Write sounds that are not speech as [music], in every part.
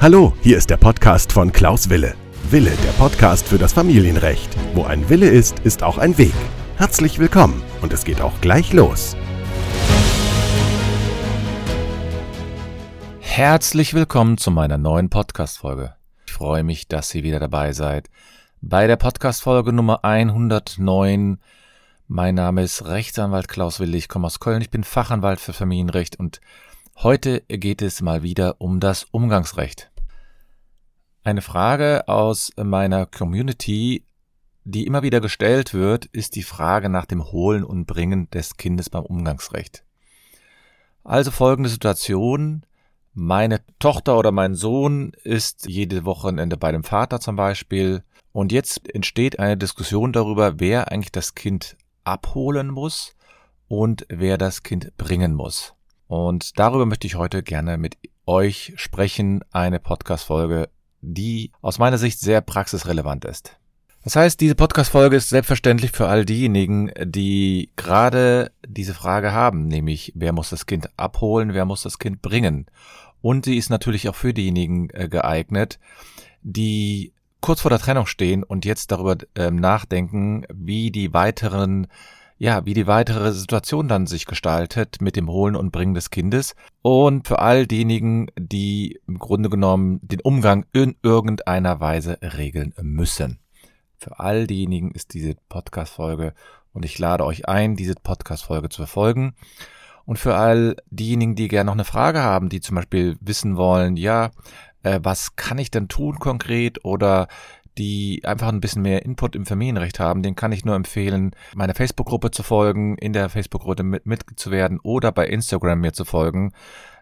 Hallo, hier ist der Podcast von Klaus Wille. Wille, der Podcast für das Familienrecht. Wo ein Wille ist, ist auch ein Weg. Herzlich willkommen und es geht auch gleich los. Herzlich willkommen zu meiner neuen Podcast-Folge. Ich freue mich, dass ihr wieder dabei seid. Bei der Podcast-Folge Nummer 109. Mein Name ist Rechtsanwalt Klaus Wille. Ich komme aus Köln. Ich bin Fachanwalt für Familienrecht und heute geht es mal wieder um das Umgangsrecht. Eine Frage aus meiner Community, die immer wieder gestellt wird, ist die Frage nach dem Holen und Bringen des Kindes beim Umgangsrecht. Also folgende Situation. Meine Tochter oder mein Sohn ist jede Wochenende bei dem Vater zum Beispiel. Und jetzt entsteht eine Diskussion darüber, wer eigentlich das Kind abholen muss und wer das Kind bringen muss. Und darüber möchte ich heute gerne mit euch sprechen. Eine Podcast-Folge die aus meiner Sicht sehr praxisrelevant ist. Das heißt, diese Podcast-Folge ist selbstverständlich für all diejenigen, die gerade diese Frage haben, nämlich wer muss das Kind abholen, wer muss das Kind bringen. Und sie ist natürlich auch für diejenigen äh, geeignet, die kurz vor der Trennung stehen und jetzt darüber ähm, nachdenken, wie die weiteren ja, wie die weitere Situation dann sich gestaltet mit dem Holen und Bringen des Kindes und für all diejenigen, die im Grunde genommen den Umgang in irgendeiner Weise regeln müssen. Für all diejenigen ist diese Podcast-Folge und ich lade euch ein, diese Podcast-Folge zu verfolgen. Und für all diejenigen, die gerne noch eine Frage haben, die zum Beispiel wissen wollen, ja, äh, was kann ich denn tun konkret oder die einfach ein bisschen mehr Input im Familienrecht haben, den kann ich nur empfehlen, meiner Facebook-Gruppe zu folgen, in der Facebook-Gruppe mit, mitzuwerden oder bei Instagram mir zu folgen.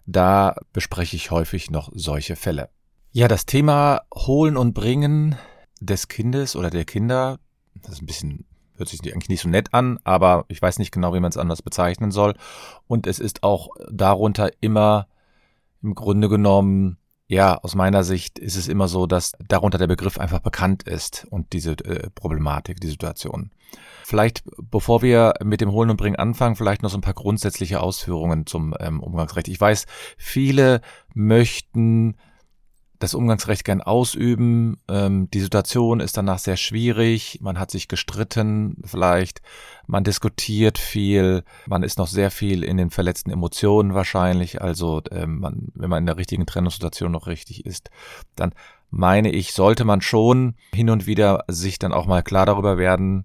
Da bespreche ich häufig noch solche Fälle. Ja, das Thema Holen und Bringen des Kindes oder der Kinder, das ist ein bisschen hört sich eigentlich nicht so nett an, aber ich weiß nicht genau, wie man es anders bezeichnen soll. Und es ist auch darunter immer im Grunde genommen ja, aus meiner Sicht ist es immer so, dass darunter der Begriff einfach bekannt ist und diese äh, Problematik, die Situation. Vielleicht, bevor wir mit dem Holen und Bringen anfangen, vielleicht noch so ein paar grundsätzliche Ausführungen zum ähm, Umgangsrecht. Ich weiß, viele möchten das Umgangsrecht gern ausüben. Ähm, die Situation ist danach sehr schwierig. Man hat sich gestritten, vielleicht. Man diskutiert viel. Man ist noch sehr viel in den verletzten Emotionen wahrscheinlich. Also, ähm, man, wenn man in der richtigen Trennungssituation noch richtig ist, dann meine ich, sollte man schon hin und wieder sich dann auch mal klar darüber werden,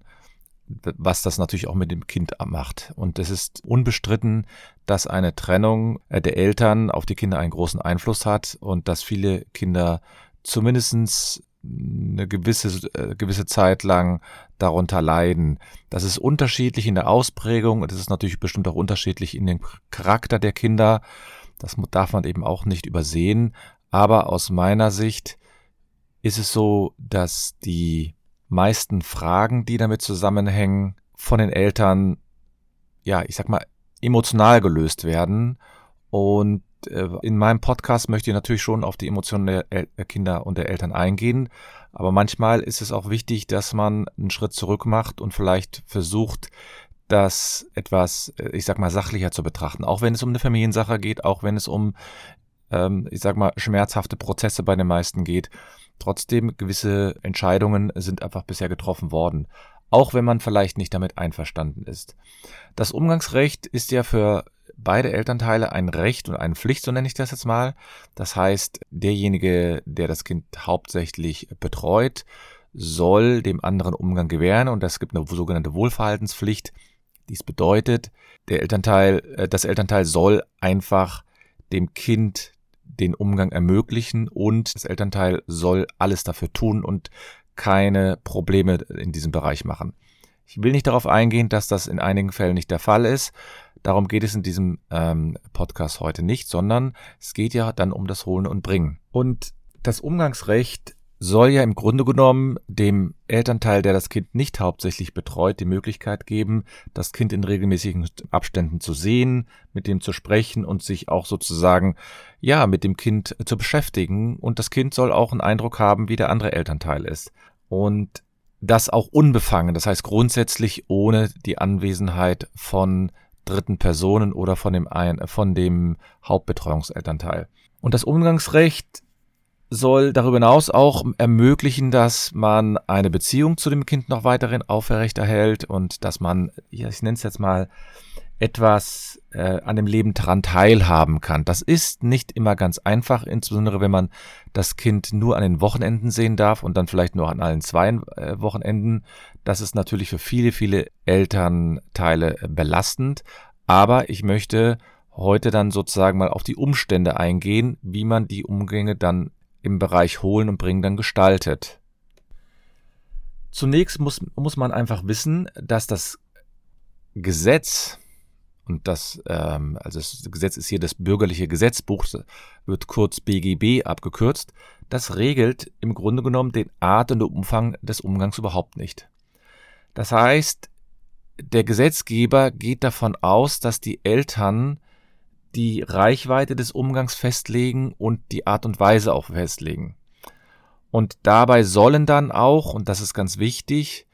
was das natürlich auch mit dem Kind macht. Und es ist unbestritten, dass eine Trennung äh, der Eltern auf die Kinder einen großen Einfluss hat und dass viele Kinder zumindestens eine gewisse, äh, gewisse Zeit lang darunter leiden. Das ist unterschiedlich in der Ausprägung und es ist natürlich bestimmt auch unterschiedlich in dem Charakter der Kinder. Das darf man eben auch nicht übersehen. Aber aus meiner Sicht ist es so, dass die meisten Fragen, die damit zusammenhängen, von den Eltern, ja, ich sag mal, emotional gelöst werden. Und äh, in meinem Podcast möchte ich natürlich schon auf die Emotionen der El Kinder und der Eltern eingehen. Aber manchmal ist es auch wichtig, dass man einen Schritt zurück macht und vielleicht versucht, das etwas, äh, ich sag mal, sachlicher zu betrachten. Auch wenn es um eine Familiensache geht, auch wenn es um, ähm, ich sag mal, schmerzhafte Prozesse bei den meisten geht. Trotzdem, gewisse Entscheidungen sind einfach bisher getroffen worden, auch wenn man vielleicht nicht damit einverstanden ist. Das Umgangsrecht ist ja für beide Elternteile ein Recht und eine Pflicht, so nenne ich das jetzt mal. Das heißt, derjenige, der das Kind hauptsächlich betreut, soll dem anderen Umgang gewähren und es gibt eine sogenannte Wohlverhaltenspflicht. Dies bedeutet, der Elternteil, äh, das Elternteil soll einfach dem Kind den Umgang ermöglichen und das Elternteil soll alles dafür tun und keine Probleme in diesem Bereich machen. Ich will nicht darauf eingehen, dass das in einigen Fällen nicht der Fall ist. Darum geht es in diesem ähm, Podcast heute nicht, sondern es geht ja dann um das Holen und Bringen. Und das Umgangsrecht soll ja im Grunde genommen dem Elternteil, der das Kind nicht hauptsächlich betreut, die Möglichkeit geben, das Kind in regelmäßigen Abständen zu sehen, mit dem zu sprechen und sich auch sozusagen, ja, mit dem Kind zu beschäftigen. Und das Kind soll auch einen Eindruck haben, wie der andere Elternteil ist. Und das auch unbefangen, das heißt grundsätzlich ohne die Anwesenheit von dritten Personen oder von dem, ein, von dem Hauptbetreuungselternteil. Und das Umgangsrecht soll darüber hinaus auch ermöglichen, dass man eine Beziehung zu dem Kind noch weiterhin aufrechterhält und dass man, ich nenne es jetzt mal, etwas äh, an dem Leben dran teilhaben kann. Das ist nicht immer ganz einfach, insbesondere wenn man das Kind nur an den Wochenenden sehen darf und dann vielleicht nur an allen zwei äh, Wochenenden. Das ist natürlich für viele, viele Elternteile belastend. Aber ich möchte heute dann sozusagen mal auf die Umstände eingehen, wie man die Umgänge dann im Bereich Holen und Bringen dann gestaltet. Zunächst muss, muss man einfach wissen, dass das Gesetz, und das, ähm, also das Gesetz ist hier das bürgerliche Gesetzbuch, wird kurz BGB abgekürzt, das regelt im Grunde genommen den Art und den Umfang des Umgangs überhaupt nicht. Das heißt, der Gesetzgeber geht davon aus, dass die Eltern die Reichweite des Umgangs festlegen und die Art und Weise auch festlegen. Und dabei sollen dann auch, und das ist ganz wichtig,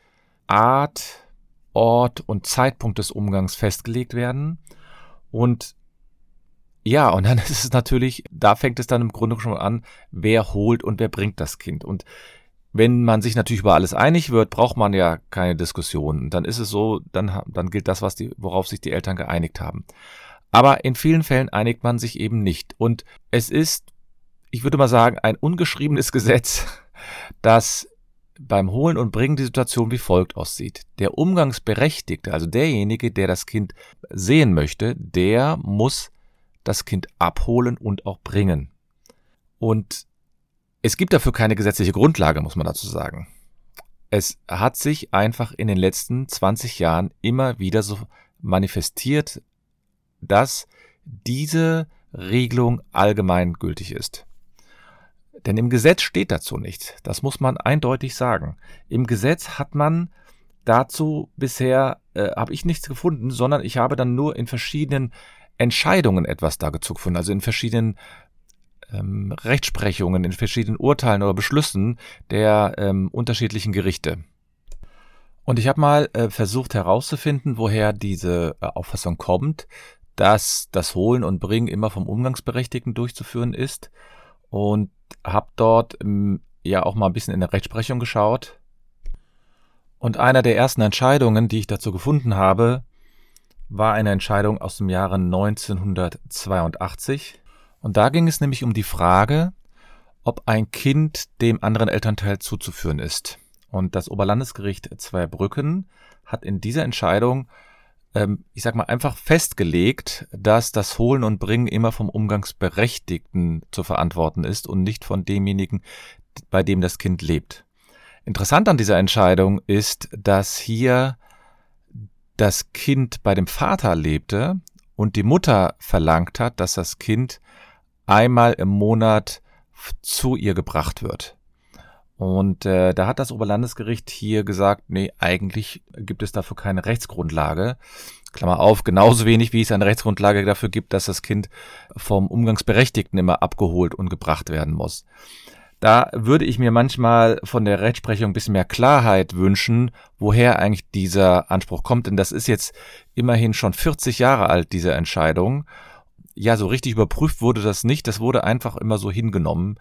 Art, Ort und Zeitpunkt des Umgangs festgelegt werden. Und ja, und dann [laughs] ist es natürlich, da fängt es dann im Grunde schon an, wer holt und wer bringt das Kind. Und wenn man sich natürlich über alles einig wird, braucht man ja keine Diskussion. Dann ist es so, dann, dann gilt das, was die, worauf sich die Eltern geeinigt haben. Aber in vielen Fällen einigt man sich eben nicht. Und es ist, ich würde mal sagen, ein ungeschriebenes [laughs] Gesetz, dass beim Holen und Bringen die Situation wie folgt aussieht. Der Umgangsberechtigte, also derjenige, der das Kind sehen möchte, der muss das Kind abholen und auch bringen. Und es gibt dafür keine gesetzliche Grundlage, muss man dazu sagen. Es hat sich einfach in den letzten 20 Jahren immer wieder so manifestiert, dass diese Regelung allgemeingültig ist. Denn im Gesetz steht dazu nichts. Das muss man eindeutig sagen. Im Gesetz hat man dazu bisher, äh, habe ich nichts gefunden, sondern ich habe dann nur in verschiedenen Entscheidungen etwas dazu gefunden, also in verschiedenen ähm, Rechtsprechungen, in verschiedenen Urteilen oder Beschlüssen der ähm, unterschiedlichen Gerichte. Und ich habe mal äh, versucht herauszufinden, woher diese äh, Auffassung kommt dass das Holen und Bringen immer vom Umgangsberechtigten durchzuführen ist und habe dort ähm, ja auch mal ein bisschen in der Rechtsprechung geschaut. Und einer der ersten Entscheidungen, die ich dazu gefunden habe, war eine Entscheidung aus dem Jahre 1982. Und da ging es nämlich um die Frage, ob ein Kind dem anderen Elternteil zuzuführen ist. Und das Oberlandesgericht Zweibrücken hat in dieser Entscheidung ähm, ich sag mal, einfach festgelegt, dass das Holen und Bringen immer vom Umgangsberechtigten zu verantworten ist und nicht von demjenigen, bei dem das Kind lebt. Interessant an dieser Entscheidung ist, dass hier das Kind bei dem Vater lebte und die Mutter verlangt hat, dass das Kind einmal im Monat zu ihr gebracht wird. Und äh, da hat das Oberlandesgericht hier gesagt, nee, eigentlich gibt es dafür keine Rechtsgrundlage. Klammer auf, genauso wenig wie es eine Rechtsgrundlage dafür gibt, dass das Kind vom Umgangsberechtigten immer abgeholt und gebracht werden muss. Da würde ich mir manchmal von der Rechtsprechung ein bisschen mehr Klarheit wünschen, woher eigentlich dieser Anspruch kommt. Denn das ist jetzt immerhin schon 40 Jahre alt, diese Entscheidung. Ja, so richtig überprüft wurde das nicht. Das wurde einfach immer so hingenommen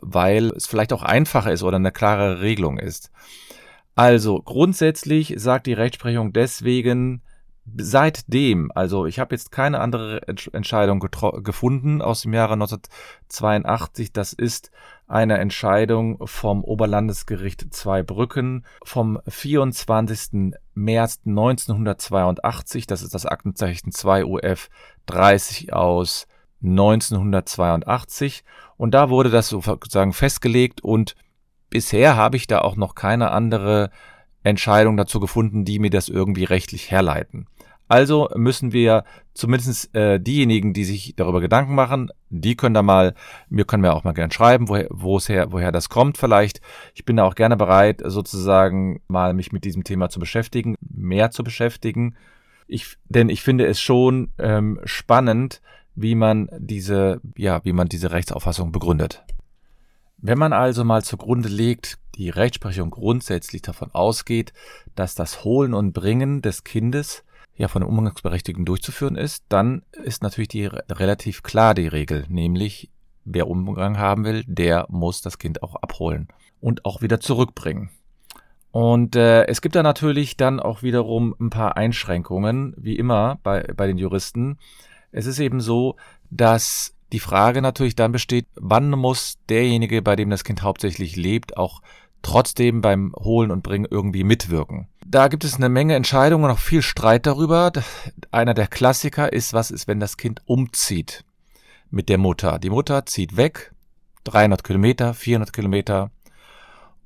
weil es vielleicht auch einfacher ist oder eine klare Regelung ist. Also grundsätzlich sagt die Rechtsprechung deswegen, seitdem, also ich habe jetzt keine andere Entscheidung gefunden aus dem Jahre 1982, das ist eine Entscheidung vom Oberlandesgericht Zweibrücken vom 24. März 1982, das ist das Aktenzeichen 2 UF 30 aus 1982 und da wurde das sozusagen festgelegt und bisher habe ich da auch noch keine andere Entscheidung dazu gefunden, die mir das irgendwie rechtlich herleiten. Also müssen wir zumindest äh, diejenigen, die sich darüber Gedanken machen, die können da mal, mir können wir auch mal gerne schreiben, woher, wo es her, woher das kommt vielleicht. Ich bin da auch gerne bereit, sozusagen mal mich mit diesem Thema zu beschäftigen, mehr zu beschäftigen. Ich, denn ich finde es schon ähm, spannend, wie man diese, ja, wie man diese Rechtsauffassung begründet. Wenn man also mal zugrunde legt, die Rechtsprechung grundsätzlich davon ausgeht, dass das Holen und Bringen des Kindes ja von den Umgangsberechtigten durchzuführen ist, dann ist natürlich die relativ klar die Regel, nämlich wer Umgang haben will, der muss das Kind auch abholen und auch wieder zurückbringen. Und äh, es gibt da natürlich dann auch wiederum ein paar Einschränkungen, wie immer bei, bei den Juristen. Es ist eben so, dass die Frage natürlich dann besteht, wann muss derjenige, bei dem das Kind hauptsächlich lebt, auch trotzdem beim Holen und Bringen irgendwie mitwirken. Da gibt es eine Menge Entscheidungen und auch viel Streit darüber. Einer der Klassiker ist, was ist, wenn das Kind umzieht mit der Mutter. Die Mutter zieht weg, 300 Kilometer, 400 Kilometer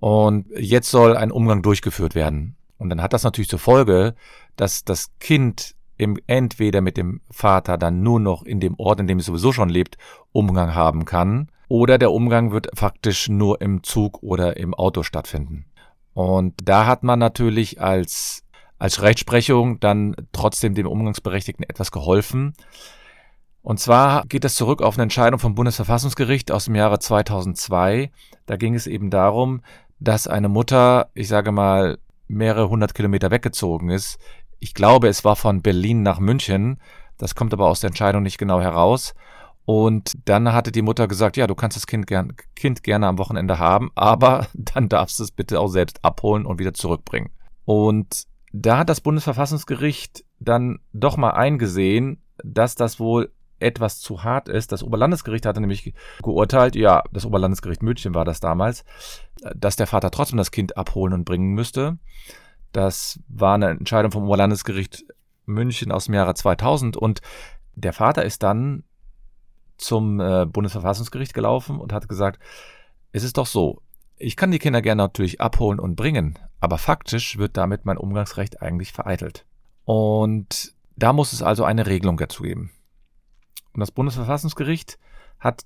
und jetzt soll ein Umgang durchgeführt werden. Und dann hat das natürlich zur Folge, dass das Kind im, entweder mit dem Vater dann nur noch in dem Ort, in dem es sowieso schon lebt, Umgang haben kann, oder der Umgang wird faktisch nur im Zug oder im Auto stattfinden. Und da hat man natürlich als, als Rechtsprechung dann trotzdem dem Umgangsberechtigten etwas geholfen. Und zwar geht es zurück auf eine Entscheidung vom Bundesverfassungsgericht aus dem Jahre 2002. Da ging es eben darum, dass eine Mutter, ich sage mal, mehrere hundert Kilometer weggezogen ist ich glaube, es war von Berlin nach München. Das kommt aber aus der Entscheidung nicht genau heraus. Und dann hatte die Mutter gesagt, ja, du kannst das kind, gern, kind gerne am Wochenende haben, aber [laughs] dann darfst du es bitte auch selbst abholen und wieder zurückbringen. Und da hat das Bundesverfassungsgericht dann doch mal eingesehen, dass das wohl etwas zu hart ist. Das Oberlandesgericht hatte nämlich geurteilt, ja, das Oberlandesgericht München war das damals, dass der Vater trotzdem das Kind abholen und bringen müsste. Das war eine Entscheidung vom Oberlandesgericht München aus dem Jahre 2000 und der Vater ist dann zum äh, Bundesverfassungsgericht gelaufen und hat gesagt, es ist doch so, ich kann die Kinder gerne natürlich abholen und bringen, aber faktisch wird damit mein Umgangsrecht eigentlich vereitelt. Und da muss es also eine Regelung dazu geben. Und das Bundesverfassungsgericht hat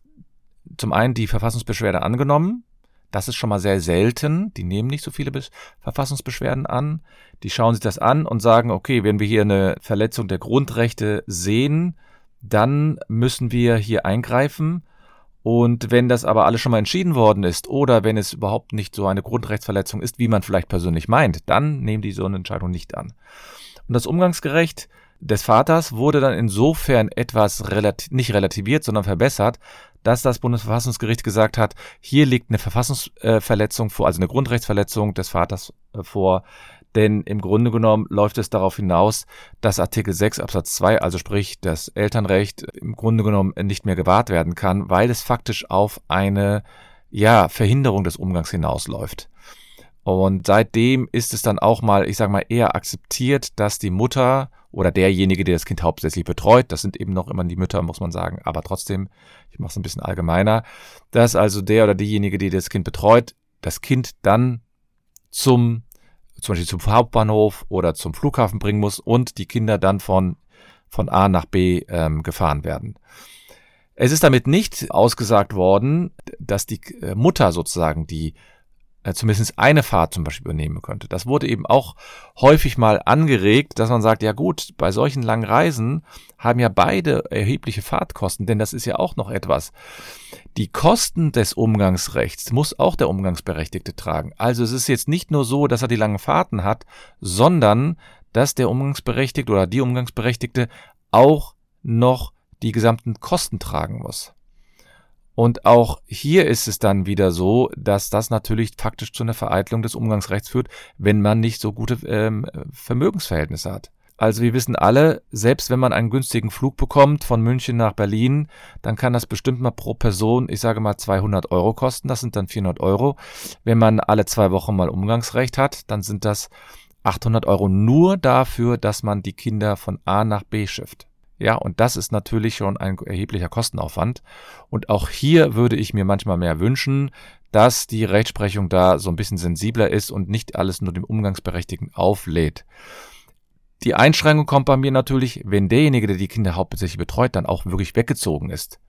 zum einen die Verfassungsbeschwerde angenommen das ist schon mal sehr selten. Die nehmen nicht so viele Be Verfassungsbeschwerden an. Die schauen sich das an und sagen, okay, wenn wir hier eine Verletzung der Grundrechte sehen, dann müssen wir hier eingreifen. Und wenn das aber alles schon mal entschieden worden ist oder wenn es überhaupt nicht so eine Grundrechtsverletzung ist, wie man vielleicht persönlich meint, dann nehmen die so eine Entscheidung nicht an. Und das Umgangsgerecht des Vaters wurde dann insofern etwas relati nicht relativiert, sondern verbessert, dass das Bundesverfassungsgericht gesagt hat, hier liegt eine Verfassungsverletzung vor, also eine Grundrechtsverletzung des Vaters äh, vor. Denn im Grunde genommen läuft es darauf hinaus, dass Artikel 6 Absatz 2, also sprich das Elternrecht, im Grunde genommen nicht mehr gewahrt werden kann, weil es faktisch auf eine ja, Verhinderung des Umgangs hinausläuft. Und seitdem ist es dann auch mal, ich sage mal, eher akzeptiert, dass die Mutter oder derjenige, der das Kind hauptsächlich betreut, das sind eben noch immer die Mütter, muss man sagen, aber trotzdem, ich mache es ein bisschen allgemeiner, dass also der oder diejenige, die das Kind betreut, das Kind dann zum zum Beispiel zum Hauptbahnhof oder zum Flughafen bringen muss und die Kinder dann von von A nach B ähm, gefahren werden. Es ist damit nicht ausgesagt worden, dass die äh, Mutter sozusagen die äh, zumindest eine Fahrt zum Beispiel übernehmen könnte. Das wurde eben auch häufig mal angeregt, dass man sagt, ja gut, bei solchen langen Reisen haben ja beide erhebliche Fahrtkosten, denn das ist ja auch noch etwas. Die Kosten des Umgangsrechts muss auch der Umgangsberechtigte tragen. Also es ist jetzt nicht nur so, dass er die langen Fahrten hat, sondern dass der Umgangsberechtigte oder die Umgangsberechtigte auch noch die gesamten Kosten tragen muss. Und auch hier ist es dann wieder so, dass das natürlich faktisch zu einer Vereitelung des Umgangsrechts führt, wenn man nicht so gute ähm, Vermögensverhältnisse hat. Also wir wissen alle, selbst wenn man einen günstigen Flug bekommt von München nach Berlin, dann kann das bestimmt mal pro Person, ich sage mal 200 Euro kosten, das sind dann 400 Euro. Wenn man alle zwei Wochen mal Umgangsrecht hat, dann sind das 800 Euro nur dafür, dass man die Kinder von A nach B schifft. Ja, und das ist natürlich schon ein erheblicher Kostenaufwand. Und auch hier würde ich mir manchmal mehr wünschen, dass die Rechtsprechung da so ein bisschen sensibler ist und nicht alles nur dem Umgangsberechtigten auflädt. Die Einschränkung kommt bei mir natürlich, wenn derjenige, der die Kinder hauptsächlich betreut, dann auch wirklich weggezogen ist.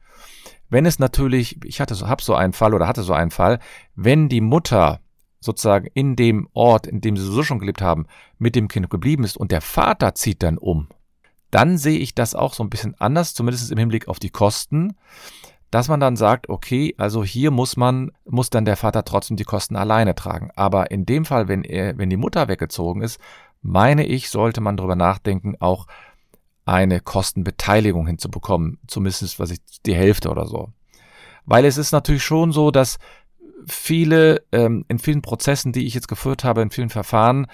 Wenn es natürlich, ich hatte so, hab so einen Fall oder hatte so einen Fall, wenn die Mutter sozusagen in dem Ort, in dem sie so schon gelebt haben, mit dem Kind geblieben ist und der Vater zieht dann um, dann sehe ich das auch so ein bisschen anders, zumindest im Hinblick auf die Kosten, dass man dann sagt, okay, also hier muss man, muss dann der Vater trotzdem die Kosten alleine tragen. Aber in dem Fall, wenn er, wenn die Mutter weggezogen ist, meine ich, sollte man darüber nachdenken, auch eine Kostenbeteiligung hinzubekommen. Zumindest was ich die Hälfte oder so. Weil es ist natürlich schon so, dass viele, ähm, in vielen Prozessen, die ich jetzt geführt habe, in vielen Verfahren,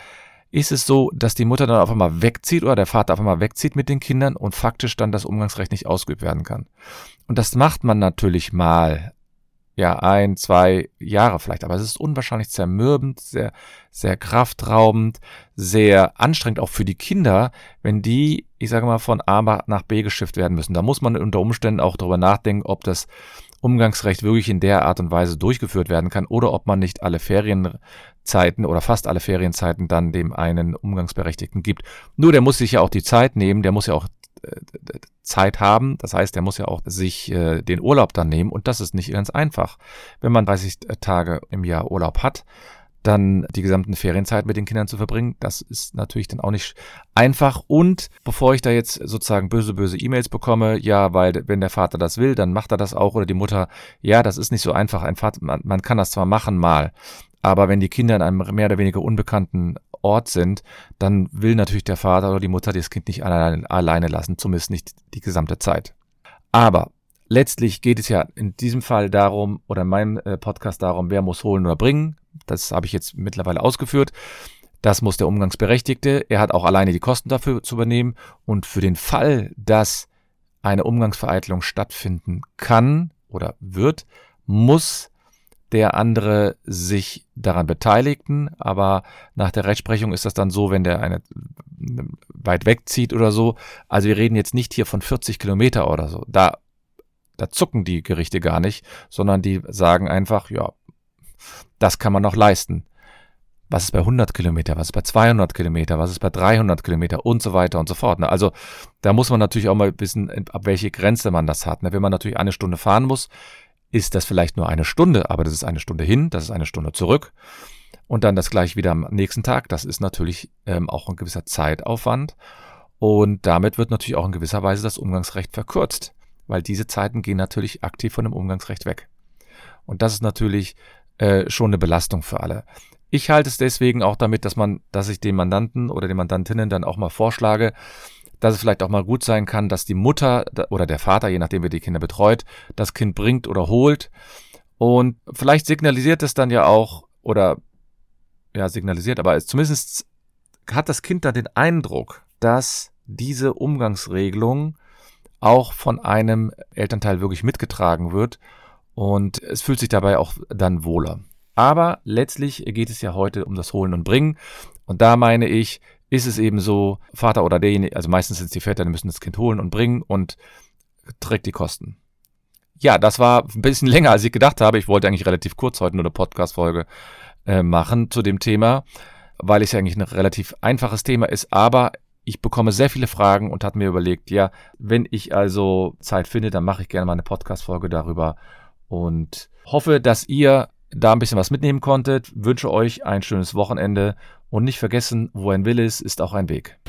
ist es so, dass die Mutter dann auf einmal wegzieht oder der Vater auf einmal wegzieht mit den Kindern und faktisch dann das Umgangsrecht nicht ausgeübt werden kann. Und das macht man natürlich mal ja, ein, zwei Jahre vielleicht, aber es ist unwahrscheinlich zermürbend, sehr, sehr kraftraubend, sehr anstrengend auch für die Kinder, wenn die, ich sage mal, von A nach B geschifft werden müssen. Da muss man unter Umständen auch darüber nachdenken, ob das Umgangsrecht wirklich in der Art und Weise durchgeführt werden kann oder ob man nicht alle Ferienzeiten oder fast alle Ferienzeiten dann dem einen Umgangsberechtigten gibt. Nur der muss sich ja auch die Zeit nehmen, der muss ja auch Zeit haben. Das heißt, er muss ja auch sich äh, den Urlaub dann nehmen und das ist nicht ganz einfach. Wenn man 30 Tage im Jahr Urlaub hat, dann die gesamten Ferienzeit mit den Kindern zu verbringen, das ist natürlich dann auch nicht einfach. Und bevor ich da jetzt sozusagen böse, böse E-Mails bekomme, ja, weil wenn der Vater das will, dann macht er das auch oder die Mutter, ja, das ist nicht so einfach. Ein Vater, man, man kann das zwar machen mal, aber wenn die Kinder in einem mehr oder weniger unbekannten Ort sind, dann will natürlich der Vater oder die Mutter das Kind nicht alleine, alleine lassen, zumindest nicht die gesamte Zeit. Aber letztlich geht es ja in diesem Fall darum, oder in meinem äh, Podcast darum, wer muss holen oder bringen. Das habe ich jetzt mittlerweile ausgeführt. Das muss der Umgangsberechtigte. Er hat auch alleine die Kosten dafür zu übernehmen. Und für den Fall, dass eine Umgangsvereitelung stattfinden kann oder wird, muss der andere sich daran beteiligten, aber nach der Rechtsprechung ist das dann so, wenn der eine weit wegzieht oder so. Also wir reden jetzt nicht hier von 40 Kilometer oder so. Da, da zucken die Gerichte gar nicht, sondern die sagen einfach, ja, das kann man noch leisten. Was ist bei 100 Kilometer, was ist bei 200 Kilometer, was ist bei 300 Kilometer und so weiter und so fort. Ne? Also da muss man natürlich auch mal wissen, ab welche Grenze man das hat. Ne? Wenn man natürlich eine Stunde fahren muss, ist das vielleicht nur eine Stunde, aber das ist eine Stunde hin, das ist eine Stunde zurück und dann das gleich wieder am nächsten Tag. Das ist natürlich ähm, auch ein gewisser Zeitaufwand und damit wird natürlich auch in gewisser Weise das Umgangsrecht verkürzt, weil diese Zeiten gehen natürlich aktiv von dem Umgangsrecht weg. Und das ist natürlich äh, schon eine Belastung für alle. Ich halte es deswegen auch damit, dass man, dass ich den Mandanten oder den Mandantinnen dann auch mal vorschlage, dass es vielleicht auch mal gut sein kann, dass die Mutter oder der Vater, je nachdem wer die Kinder betreut, das Kind bringt oder holt. Und vielleicht signalisiert es dann ja auch, oder ja, signalisiert, aber zumindest hat das Kind dann den Eindruck, dass diese Umgangsregelung auch von einem Elternteil wirklich mitgetragen wird und es fühlt sich dabei auch dann wohler. Aber letztlich geht es ja heute um das Holen und Bringen und da meine ich, ist es eben so, Vater oder derjenige, also meistens sind es die Väter, die müssen das Kind holen und bringen und trägt die Kosten. Ja, das war ein bisschen [laughs] länger, als ich gedacht habe. Ich wollte eigentlich relativ kurz heute nur eine Podcast-Folge äh, machen zu dem Thema, weil es ja eigentlich ein relativ einfaches Thema ist, aber ich bekomme sehr viele Fragen und habe mir überlegt, ja, wenn ich also Zeit finde, dann mache ich gerne mal eine Podcast-Folge darüber und hoffe, dass ihr da ein bisschen was mitnehmen konntet. Wünsche euch ein schönes Wochenende und nicht vergessen, wo ein Wille ist, ist auch ein Weg.